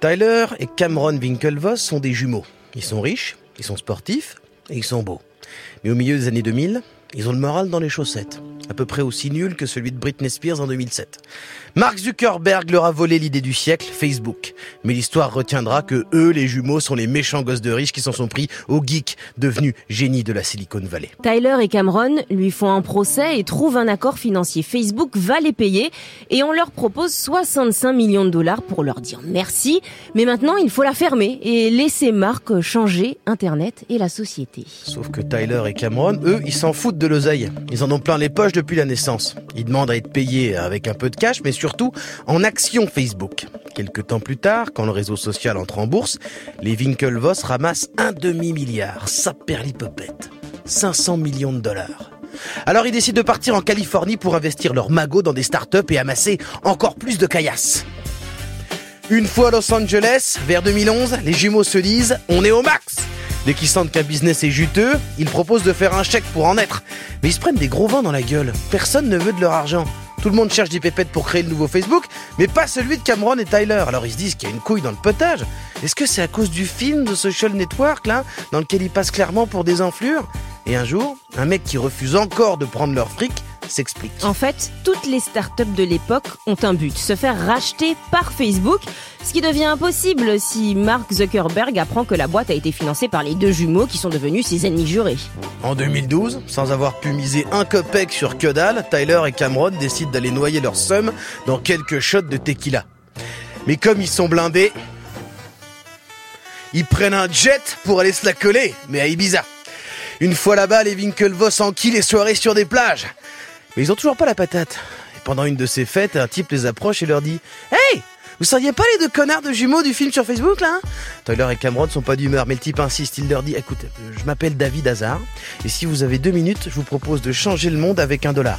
Tyler et Cameron Winklevoss sont des jumeaux. Ils sont riches, ils sont sportifs et ils sont beaux. Mais au milieu des années 2000, ils ont le moral dans les chaussettes, à peu près aussi nul que celui de Britney Spears en 2007. Mark Zuckerberg leur a volé l'idée du siècle, Facebook. Mais l'histoire retiendra que eux, les jumeaux, sont les méchants gosses de riches qui s'en sont pris aux geeks devenus génies de la Silicon Valley. Tyler et Cameron lui font un procès et trouvent un accord financier. Facebook va les payer et on leur propose 65 millions de dollars pour leur dire merci. Mais maintenant, il faut la fermer et laisser Mark changer Internet et la société. Sauf que Tyler et Cameron, eux, ils s'en foutent de l'oseille. Ils en ont plein les poches depuis la naissance. Ils demandent à être payés avec un peu de cash, mais surtout en action Facebook. Quelques temps plus tard, quand le réseau social entre en bourse, les Winklevoss ramassent un demi-milliard. Ça perlipopette. 500 millions de dollars. Alors ils décident de partir en Californie pour investir leur magot dans des startups et amasser encore plus de caillasses. Une fois à Los Angeles, vers 2011, les jumeaux se disent on est au max. Dès qu'ils sentent qu'un business est juteux, ils proposent de faire un chèque pour en être. Mais ils se prennent des gros vents dans la gueule. Personne ne veut de leur argent. Tout le monde cherche des pépettes pour créer le nouveau Facebook, mais pas celui de Cameron et Tyler. Alors ils se disent qu'il y a une couille dans le potage. Est-ce que c'est à cause du film de Social Network, là, dans lequel ils passent clairement pour des enflures? Et un jour, un mec qui refuse encore de prendre leur fric s'explique. En fait, toutes les startups de l'époque ont un but, se faire racheter par Facebook, ce qui devient impossible si Mark Zuckerberg apprend que la boîte a été financée par les deux jumeaux qui sont devenus ses ennemis jurés. En 2012, sans avoir pu miser un copec sur que dalle, Tyler et Cameron décident d'aller noyer leur somme dans quelques shots de tequila. Mais comme ils sont blindés, ils prennent un jet pour aller se la coller, mais à Ibiza. Une fois là-bas, les Winklevoss enquillent les soirées sur des plages. Mais ils ont toujours pas la patate. Pendant une de ces fêtes, un type les approche et leur dit Hey Vous seriez pas les deux connards de jumeaux du film sur Facebook là Tyler et Cameron sont pas d'humeur, mais le type insiste. Il leur dit Écoute, je m'appelle David Hazard, et si vous avez deux minutes, je vous propose de changer le monde avec un dollar.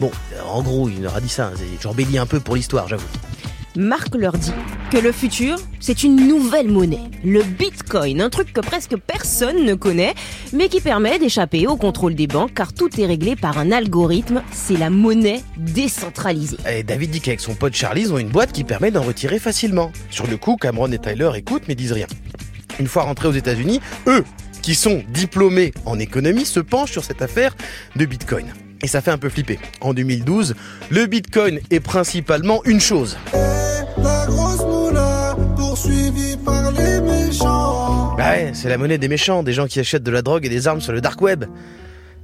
Bon, en gros, il leur a dit ça. J'embellis un peu pour l'histoire, j'avoue. Marc leur dit que le futur, c'est une nouvelle monnaie, le Bitcoin, un truc que presque personne ne connaît, mais qui permet d'échapper au contrôle des banques car tout est réglé par un algorithme, c'est la monnaie décentralisée. David dit qu'avec son pote Charlie, ils ont une boîte qui permet d'en retirer facilement. Sur le coup, Cameron et Tyler écoutent mais disent rien. Une fois rentrés aux États-Unis, eux, qui sont diplômés en économie, se penchent sur cette affaire de Bitcoin. Et ça fait un peu flipper. En 2012, le Bitcoin est principalement une chose. La grosse moula poursuivie par les méchants. Bah ouais, c'est la monnaie des méchants, des gens qui achètent de la drogue et des armes sur le dark web.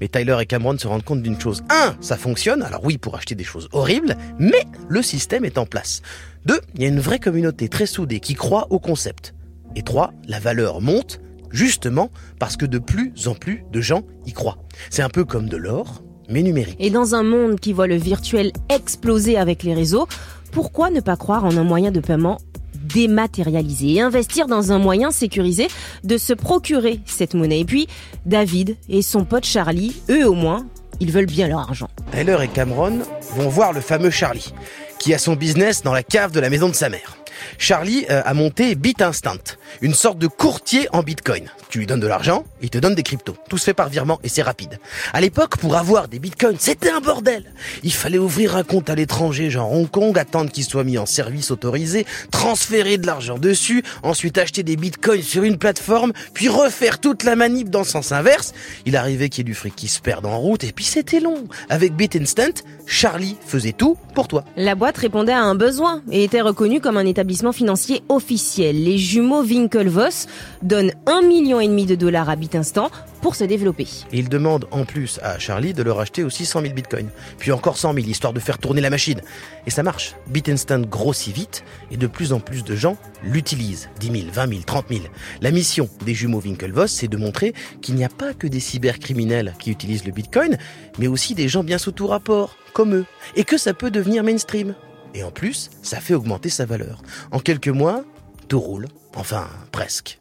Mais Tyler et Cameron se rendent compte d'une chose. Un, ça fonctionne, alors oui, pour acheter des choses horribles, mais le système est en place. Deux, il y a une vraie communauté très soudée qui croit au concept. Et trois, la valeur monte, justement parce que de plus en plus de gens y croient. C'est un peu comme de l'or, mais numérique. Et dans un monde qui voit le virtuel exploser avec les réseaux, pourquoi ne pas croire en un moyen de paiement dématérialisé et investir dans un moyen sécurisé de se procurer cette monnaie? Et puis, David et son pote Charlie, eux au moins, ils veulent bien leur argent. Tyler et Cameron vont voir le fameux Charlie, qui a son business dans la cave de la maison de sa mère. Charlie euh, a monté BitInstant, une sorte de courtier en Bitcoin. Tu lui donnes de l'argent, il te donne des cryptos. Tout se fait par virement et c'est rapide. À l'époque, pour avoir des Bitcoins, c'était un bordel. Il fallait ouvrir un compte à l'étranger, genre Hong Kong, attendre qu'il soit mis en service autorisé, transférer de l'argent dessus, ensuite acheter des Bitcoins sur une plateforme, puis refaire toute la manip dans le sens inverse. Il arrivait qu'il y ait du fric qui se perde en route et puis c'était long. Avec BitInstant, Charlie faisait tout pour toi. La boîte répondait à un besoin et était reconnue comme un établissement financier officiel. Les jumeaux Winklevoss donnent un million et demi de dollars à BitInstant pour se développer. Il demande en plus à Charlie de leur acheter aussi 100 000 bitcoins. Puis encore 100 000, histoire de faire tourner la machine. Et ça marche. BitInstant grossit vite et de plus en plus de gens l'utilisent. 10 000, 20 000, 30 000. La mission des jumeaux Winklevoss, c'est de montrer qu'il n'y a pas que des cybercriminels qui utilisent le bitcoin, mais aussi des gens bien sous tout rapport, comme eux. Et que ça peut devenir mainstream. Et en plus, ça fait augmenter sa valeur. En quelques mois, tout roule. Enfin, presque.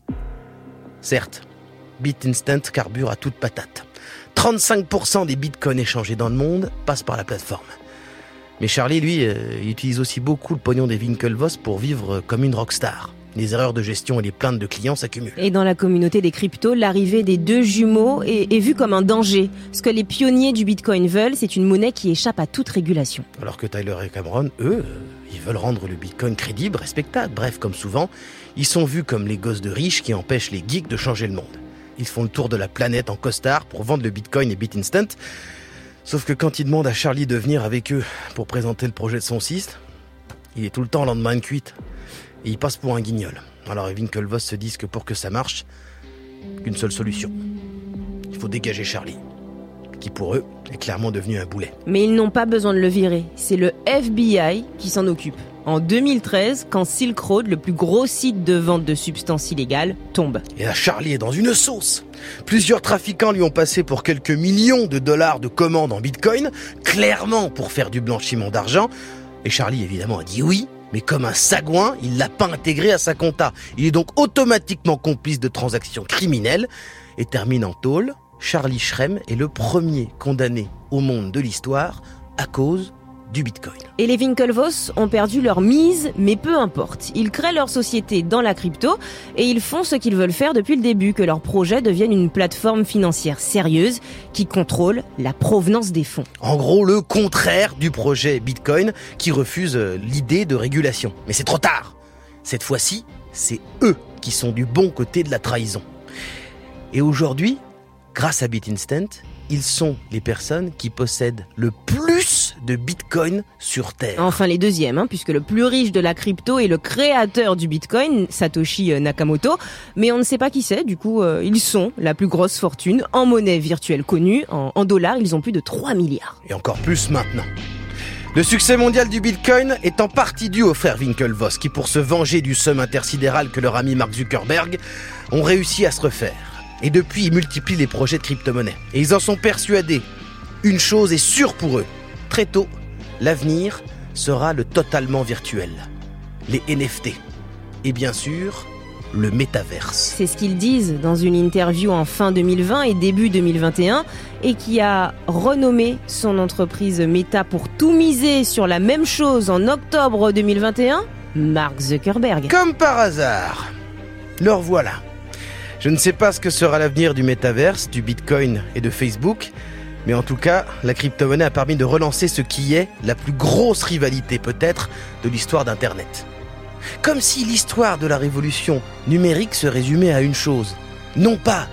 Certes, BitInstant carbure à toute patate. 35% des bitcoins échangés dans le monde passent par la plateforme. Mais Charlie, lui, euh, il utilise aussi beaucoup le pognon des Winklevoss pour vivre comme une rockstar. Les erreurs de gestion et les plaintes de clients s'accumulent. Et dans la communauté des cryptos, l'arrivée des deux jumeaux est, est vue comme un danger. Ce que les pionniers du Bitcoin veulent, c'est une monnaie qui échappe à toute régulation. Alors que Tyler et Cameron, eux, Ils veulent rendre le Bitcoin crédible, respectable. Bref, comme souvent, ils sont vus comme les gosses de riches qui empêchent les geeks de changer le monde. Ils font le tour de la planète en costard pour vendre le Bitcoin et BitInstant. Sauf que quand ils demandent à Charlie de venir avec eux pour présenter le projet de son site, il est tout le temps lendemain de cuite. Et il passe pour un guignol. Alors les Winklevoss se disent que pour que ça marche, qu'une seule solution. Il faut dégager Charlie qui pour eux est clairement devenu un boulet. Mais ils n'ont pas besoin de le virer, c'est le FBI qui s'en occupe. En 2013, quand Silk Road, le plus gros site de vente de substances illégales, tombe. Et là, Charlie est dans une sauce. Plusieurs trafiquants lui ont passé pour quelques millions de dollars de commandes en bitcoin, clairement pour faire du blanchiment d'argent. Et Charlie, évidemment, a dit oui, mais comme un sagouin, il l'a pas intégré à sa compta. Il est donc automatiquement complice de transactions criminelles et termine en tôle Charlie Schrem est le premier condamné au monde de l'histoire à cause du Bitcoin. Et les Winklevoss ont perdu leur mise, mais peu importe. Ils créent leur société dans la crypto et ils font ce qu'ils veulent faire depuis le début, que leur projet devienne une plateforme financière sérieuse qui contrôle la provenance des fonds. En gros, le contraire du projet Bitcoin qui refuse euh, l'idée de régulation. Mais c'est trop tard. Cette fois-ci, c'est eux qui sont du bon côté de la trahison. Et aujourd'hui, grâce à BitInstant, ils sont les personnes qui possèdent le plus de Bitcoin sur Terre. Enfin les deuxièmes, hein, puisque le plus riche de la crypto est le créateur du Bitcoin, Satoshi euh, Nakamoto. Mais on ne sait pas qui c'est, du coup euh, ils sont la plus grosse fortune en monnaie virtuelle connue. En, en dollars, ils ont plus de 3 milliards. Et encore plus maintenant. Le succès mondial du Bitcoin est en partie dû aux frères Winklevoss qui, pour se venger du somme intersidéral que leur ami Mark Zuckerberg, ont réussi à se refaire. Et depuis, ils multiplient les projets de crypto-monnaie. Et ils en sont persuadés. Une chose est sûre pour eux. Très tôt, l'avenir sera le totalement virtuel. Les NFT. Et bien sûr, le métaverse. C'est ce qu'ils disent dans une interview en fin 2020 et début 2021 et qui a renommé son entreprise Meta pour tout miser sur la même chose en octobre 2021, Mark Zuckerberg. Comme par hasard. Leur voilà. Je ne sais pas ce que sera l'avenir du métaverse, du Bitcoin et de Facebook, mais en tout cas, la crypto-monnaie a permis de relancer ce qui est la plus grosse rivalité peut-être de l'histoire d'Internet. Comme si l'histoire de la révolution numérique se résumait à une chose. Non pas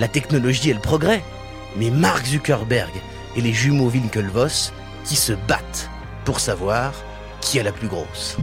la technologie et le progrès, mais Mark Zuckerberg et les jumeaux Winklevoss qui se battent pour savoir qui est la plus grosse.